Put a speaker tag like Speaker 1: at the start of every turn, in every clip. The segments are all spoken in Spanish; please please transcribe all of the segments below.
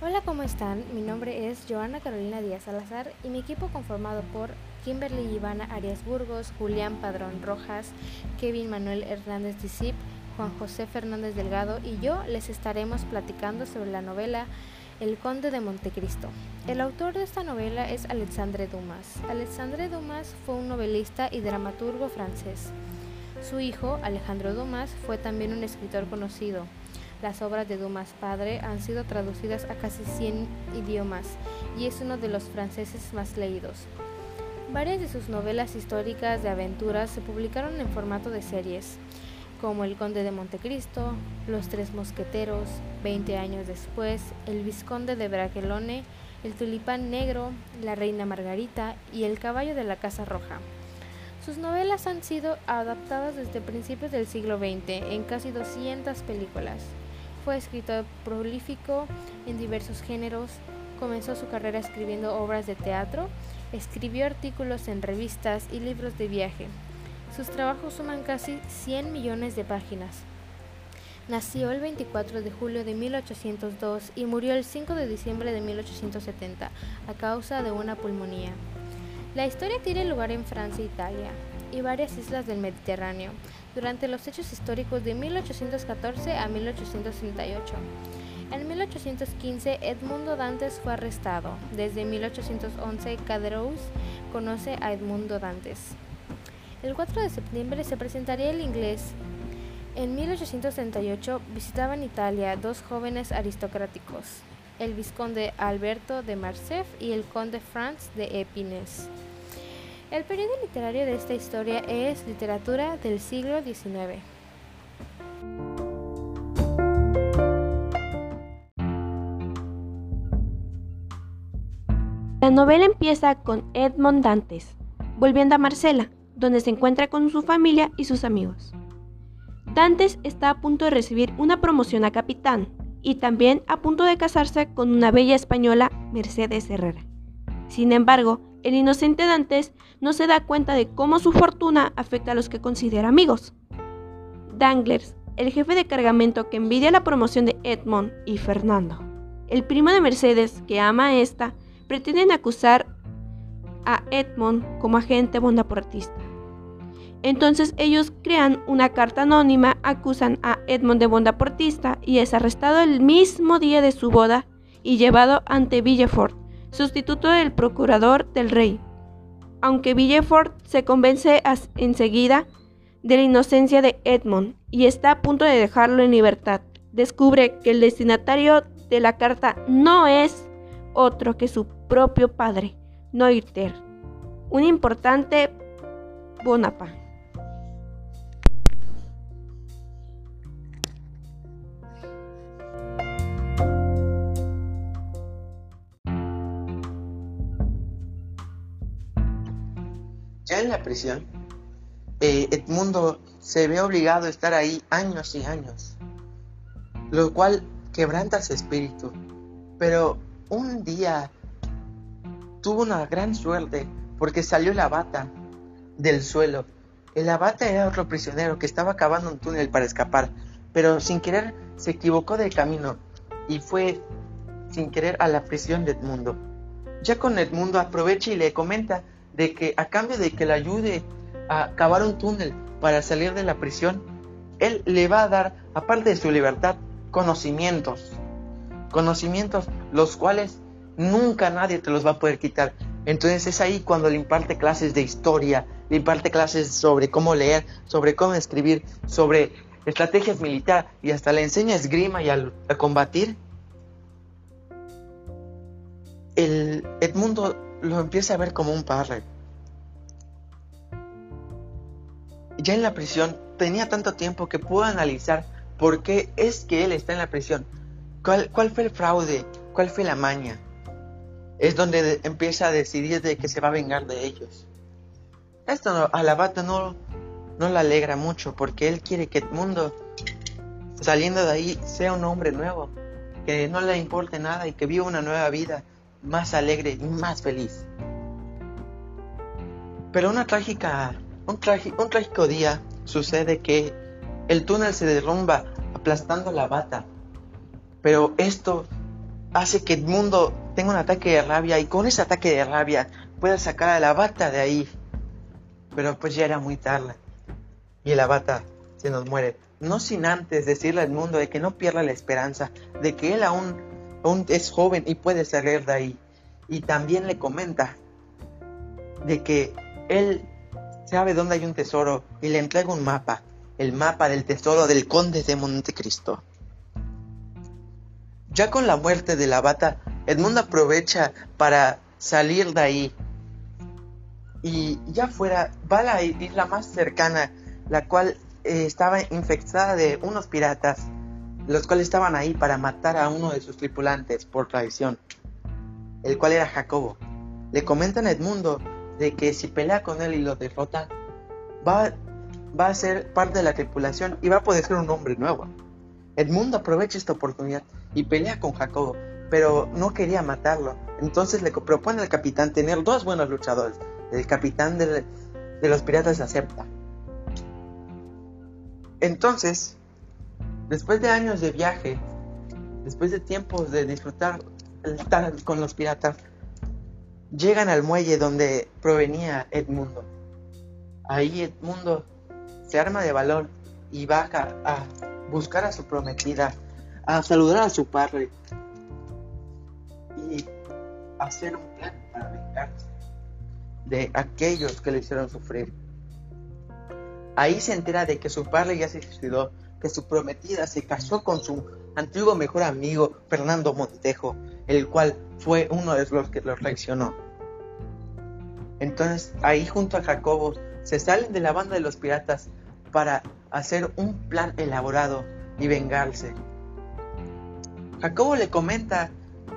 Speaker 1: Hola, ¿cómo están? Mi nombre es Joana Carolina Díaz Salazar y mi equipo conformado por Kimberly Ivana Arias Burgos, Julián Padrón Rojas, Kevin Manuel Hernández Disip, Juan José Fernández Delgado y yo les estaremos platicando sobre la novela El Conde de Montecristo. El autor de esta novela es Alexandre Dumas. Alexandre Dumas fue un novelista y dramaturgo francés. Su hijo, Alejandro Dumas, fue también un escritor conocido. Las obras de Dumas padre han sido traducidas a casi 100 idiomas y es uno de los franceses más leídos. Varias de sus novelas históricas de aventuras se publicaron en formato de series, como El Conde de Montecristo, Los Tres Mosqueteros, 20 años después, El Visconde de Bragelone, El Tulipán Negro, La Reina Margarita y El Caballo de la Casa Roja. Sus novelas han sido adaptadas desde principios del siglo XX en casi 200 películas. Fue escritor prolífico en diversos géneros, comenzó su carrera escribiendo obras de teatro, escribió artículos en revistas y libros de viaje. Sus trabajos suman casi 100 millones de páginas. Nació el 24 de julio de 1802 y murió el 5 de diciembre de 1870 a causa de una pulmonía. La historia tiene lugar en Francia e Italia y varias islas del Mediterráneo durante los hechos históricos de 1814 a 1868. En 1815 Edmundo Dantes fue arrestado. Desde 1811 Caderousse conoce a Edmundo Dantes. El 4 de septiembre se presentaría el inglés. En 1838 visitaban Italia dos jóvenes aristocráticos, el vizconde Alberto de Marcef y el conde Franz de Epines. El periodo literario de esta historia es literatura del siglo XIX.
Speaker 2: La novela empieza con Edmond Dantes, volviendo a Marcela, donde se encuentra con su familia y sus amigos. Dantes está a punto de recibir una promoción a capitán y también a punto de casarse con una bella española, Mercedes Herrera. Sin embargo, el inocente Dantes no se da cuenta de cómo su fortuna afecta a los que considera amigos. Danglers, el jefe de cargamento que envidia la promoción de Edmond y Fernando, el primo de Mercedes que ama a esta, pretenden acusar a Edmond como agente bondaportista. Entonces ellos crean una carta anónima, acusan a Edmond de bondaportista y es arrestado el mismo día de su boda y llevado ante Villefort, sustituto del procurador del rey. Aunque Villefort se convence enseguida de la inocencia de Edmond y está a punto de dejarlo en libertad, descubre que el destinatario de la carta no es otro que su propio padre, Noirter, un importante Bonaparte.
Speaker 3: Ya en la prisión, eh, Edmundo se ve obligado a estar ahí años y años, lo cual quebranta su espíritu. Pero un día tuvo una gran suerte porque salió la bata del suelo. El abate era otro prisionero que estaba cavando un túnel para escapar, pero sin querer se equivocó de camino y fue sin querer a la prisión de Edmundo. Ya con Edmundo aprovecha y le comenta de que a cambio de que le ayude a cavar un túnel para salir de la prisión, él le va a dar, aparte de su libertad, conocimientos. Conocimientos los cuales nunca nadie te los va a poder quitar. Entonces es ahí cuando le imparte clases de historia, le imparte clases sobre cómo leer, sobre cómo escribir, sobre estrategias militares y hasta le enseña esgrima y a, a combatir. El Edmundo lo empieza a ver como un padre. Ya en la prisión tenía tanto tiempo que pudo analizar por qué es que él está en la prisión. ¿Cuál, cuál fue el fraude? ¿Cuál fue la maña? Es donde empieza a decidir de que se va a vengar de ellos. Esto a la bata no, no le alegra mucho porque él quiere que el mundo saliendo de ahí sea un hombre nuevo, que no le importe nada y que viva una nueva vida más alegre y más feliz. Pero una trágica, un, trágico día sucede que el túnel se derrumba aplastando la bata. Pero esto hace que Edmundo tenga un ataque de rabia y con ese ataque de rabia pueda sacar a la bata de ahí. Pero pues ya era muy tarde y la bata se nos muere. No sin antes decirle al mundo de que no pierda la esperanza, de que él aún, es joven y puede salir de ahí. Y también le comenta de que él sabe dónde hay un tesoro y le entrega un mapa, el mapa del tesoro del conde de Montecristo. Ya con la muerte de la bata, Edmundo aprovecha para salir de ahí. Y ya fuera, va a la isla más cercana, la cual eh, estaba infectada de unos piratas, los cuales estaban ahí para matar a uno de sus tripulantes por traición, el cual era Jacobo. Le comentan a Edmundo de que si pelea con él y lo derrota, va, va a ser parte de la tripulación y va a poder ser un hombre nuevo. Edmundo aprovecha esta oportunidad y pelea con Jacobo, pero no quería matarlo. Entonces le propone al capitán tener dos buenos luchadores. El capitán de, los piratas acepta. Entonces, después de años de viaje, después de tiempos de disfrutar estar con los piratas, llegan al muelle donde provenía Edmundo. Ahí Edmundo se arma de valor y baja a buscar a su prometida a saludar a su padre y hacer un plan para vengarse de aquellos que le hicieron sufrir. Ahí se entera de que su padre ya se suicidó, que su prometida se casó con su antiguo mejor amigo Fernando Montejo, el cual fue uno de los que lo traicionó. Entonces ahí junto a Jacobo se salen de la banda de los piratas para hacer un plan elaborado y vengarse. Jacobo le comenta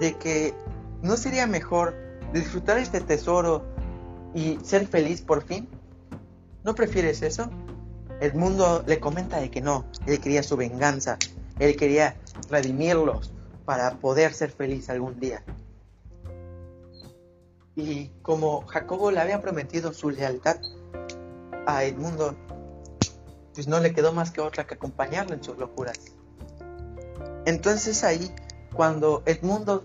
Speaker 3: de que no sería mejor disfrutar este tesoro y ser feliz por fin. ¿No prefieres eso? Edmundo le comenta de que no, él quería su venganza, él quería redimirlos para poder ser feliz algún día. Y como Jacobo le había prometido su lealtad a Edmundo, pues no le quedó más que otra que acompañarlo en sus locuras. Entonces ahí, cuando Edmundo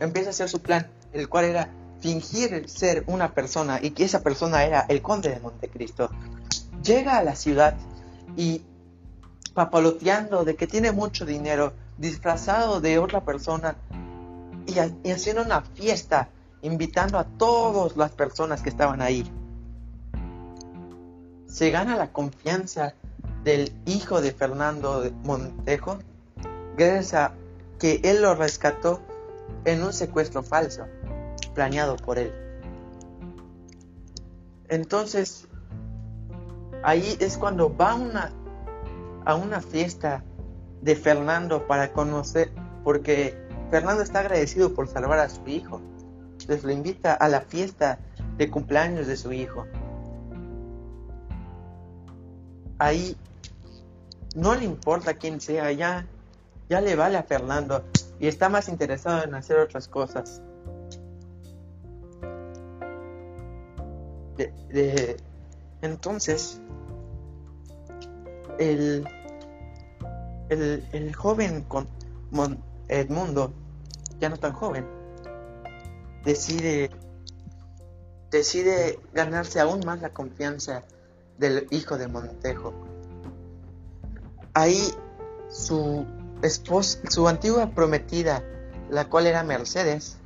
Speaker 3: empieza a hacer su plan, el cual era fingir ser una persona y que esa persona era el conde de Montecristo, llega a la ciudad y papaloteando de que tiene mucho dinero, disfrazado de otra persona y, y haciendo una fiesta, invitando a todas las personas que estaban ahí. Se gana la confianza del hijo de Fernando Montejo gracias a que él lo rescató en un secuestro falso planeado por él. Entonces, ahí es cuando va una, a una fiesta de Fernando para conocer, porque Fernando está agradecido por salvar a su hijo. Entonces lo invita a la fiesta de cumpleaños de su hijo. Ahí no le importa quién sea, ya ya le vale a Fernando y está más interesado en hacer otras cosas. entonces, el, el, joven con Edmundo, ya no tan joven, decide, decide ganarse aún más la confianza del hijo de Montejo. Ahí su esposa, su antigua prometida, la cual era Mercedes,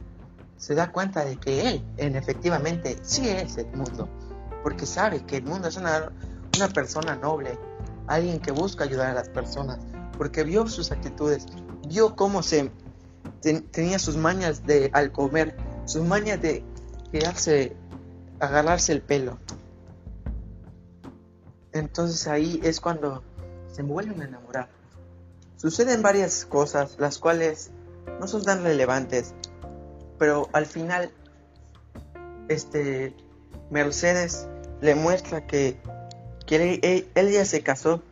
Speaker 3: se da cuenta de que él, en efectivamente, sí es Edmundo, porque sabe que Edmundo es una, una persona noble, alguien que busca ayudar a las personas, porque vio sus actitudes, vio cómo se tenía sus mañas de al comer, sus mañas de quedarse, agarrarse el pelo. Entonces ahí es cuando se vuelven a enamorar. Suceden varias cosas, las cuales no son tan relevantes, pero al final, este, Mercedes le muestra que, que él, ya se casó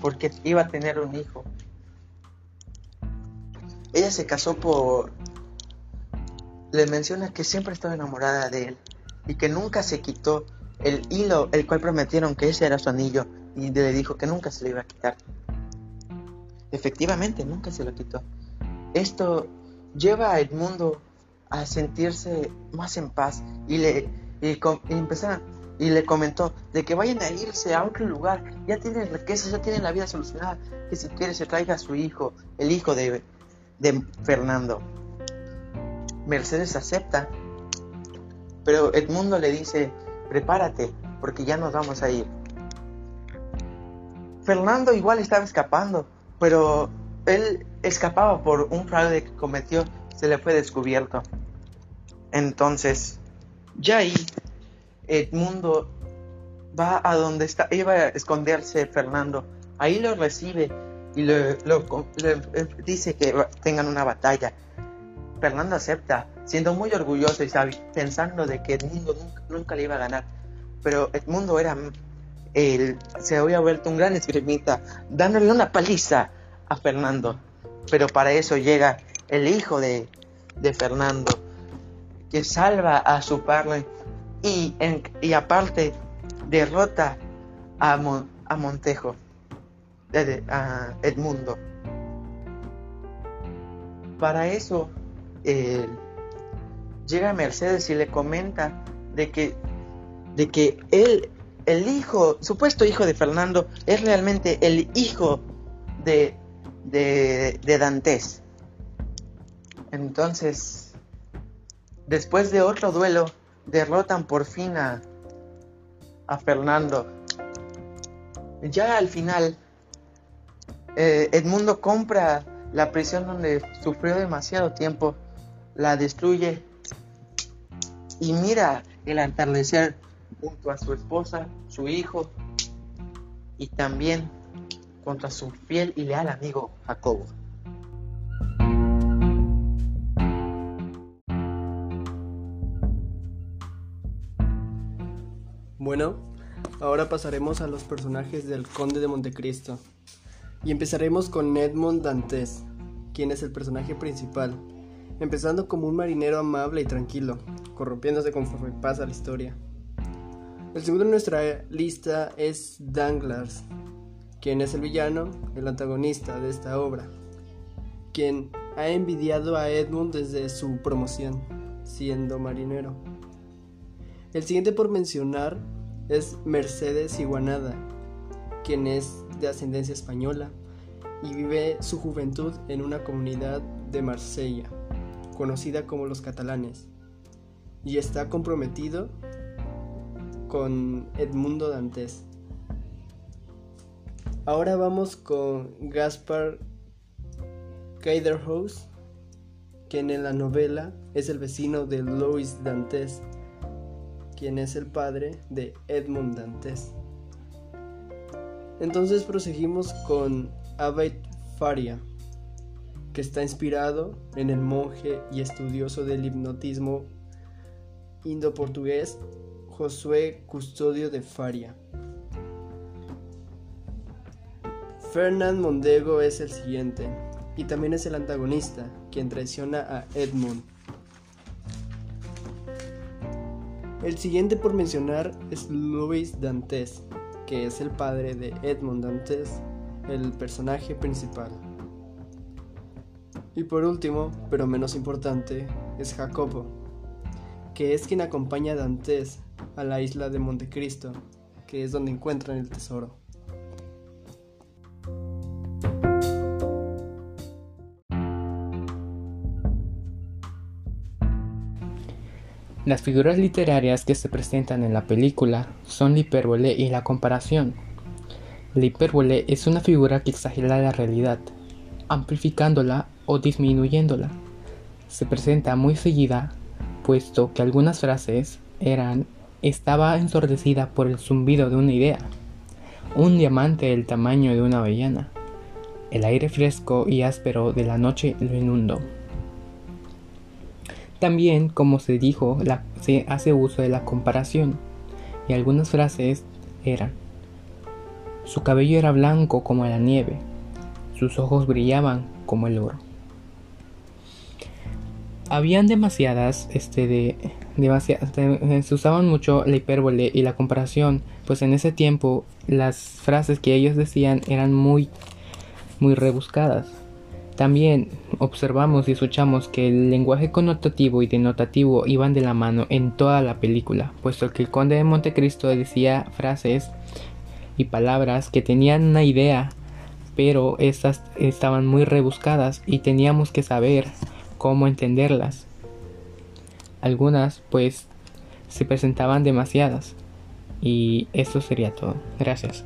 Speaker 3: porque iba a tener un hijo. Ella se casó por... Le menciona que siempre estaba enamorada de él y que nunca se quitó el hilo el cual prometieron que ese era su anillo y le dijo que nunca se le iba a quitar. Efectivamente, nunca se lo quitó. Esto lleva a Edmundo a sentirse más en paz y le y, y le comentó de que vayan a irse a otro lugar, ya tienen riquezas, ya tienen la vida solucionada, que si quiere se traiga a su hijo, el hijo de, de Fernando. Mercedes acepta, pero Edmundo le dice, prepárate, porque ya nos vamos a ir. Fernando igual estaba escapando, pero él escapaba por un fraude que cometió, se le fue descubierto. Entonces, ya ahí, Edmundo va a donde está, iba a esconderse Fernando. Ahí lo recibe y le, dice que tengan una batalla. Fernando acepta, siendo muy orgulloso y pensando de que Edmundo nunca, nunca le iba a ganar. Pero Edmundo era se había vuelto un gran esgrimista, dándole una paliza a Fernando. Pero para eso llega el hijo de, Fernando, que salva a su padre y, y aparte derrota a, a Montejo, a Edmundo. Para eso eh, llega Mercedes y le comenta de que, de que él el hijo, supuesto hijo de Fernando, es realmente el hijo de, de, de Dantes. Entonces, después de otro duelo, derrotan por fin a, a Fernando. Ya al final, eh, Edmundo compra la prisión donde sufrió demasiado tiempo, la destruye y mira el atardecer junto a su esposa, su hijo y también contra su fiel y leal amigo Jacobo.
Speaker 4: Bueno, ahora pasaremos a los personajes del Conde de Montecristo. Y empezaremos con Edmond Dantes, quien es el personaje principal, empezando como un marinero amable y tranquilo, corrompiéndose conforme pasa la historia. El segundo en nuestra lista es Danglars, quien es el villano, el antagonista de esta obra, quien ha envidiado a Edmund desde su promoción, siendo marinero. El siguiente por mencionar es Mercedes Iguanada, quien es de ascendencia española y vive su juventud en una comunidad de Marsella, conocida como los catalanes, y está comprometido con Edmundo Dantes. Ahora vamos con Gaspar Kaiderhouse, quien en la novela es el vecino de Louis Dantes, quien es el padre de Edmund Dantes. Entonces proseguimos con Abed Faria, que está inspirado en el monje y estudioso del hipnotismo indo-portugués Josué Custodio de Faria. Fernand Mondego es el siguiente, y también es el antagonista, quien traiciona a Edmund. El siguiente por mencionar es Louis Dantes, que es el padre de Edmond Dantes, el personaje principal. Y por último, pero menos importante, es Jacobo, que es quien acompaña a Dantes a la isla de Montecristo, que es donde encuentran el tesoro.
Speaker 5: Las figuras literarias que se presentan en la película son la hipérbole y la comparación. La hipérbole es una figura que exagera la realidad, amplificándola o disminuyéndola. Se presenta muy seguida, puesto que algunas frases eran estaba ensordecida por el zumbido de una idea, un diamante del tamaño de una avellana. El aire fresco y áspero de la noche lo inundó. También, como se dijo, se hace uso de la comparación, y algunas frases eran, su cabello era blanco como la nieve, sus ojos brillaban como el oro. Habían demasiadas este, de, se usaban mucho la hipérbole y la comparación, pues en ese tiempo las frases que ellos decían eran muy muy rebuscadas También observamos y escuchamos que el lenguaje connotativo y denotativo iban de la mano en toda la película, puesto que el conde de Montecristo decía frases y palabras que tenían una idea, pero estas estaban muy rebuscadas y teníamos que saber cómo entenderlas. Algunas pues se presentaban demasiadas. Y eso sería todo. Gracias.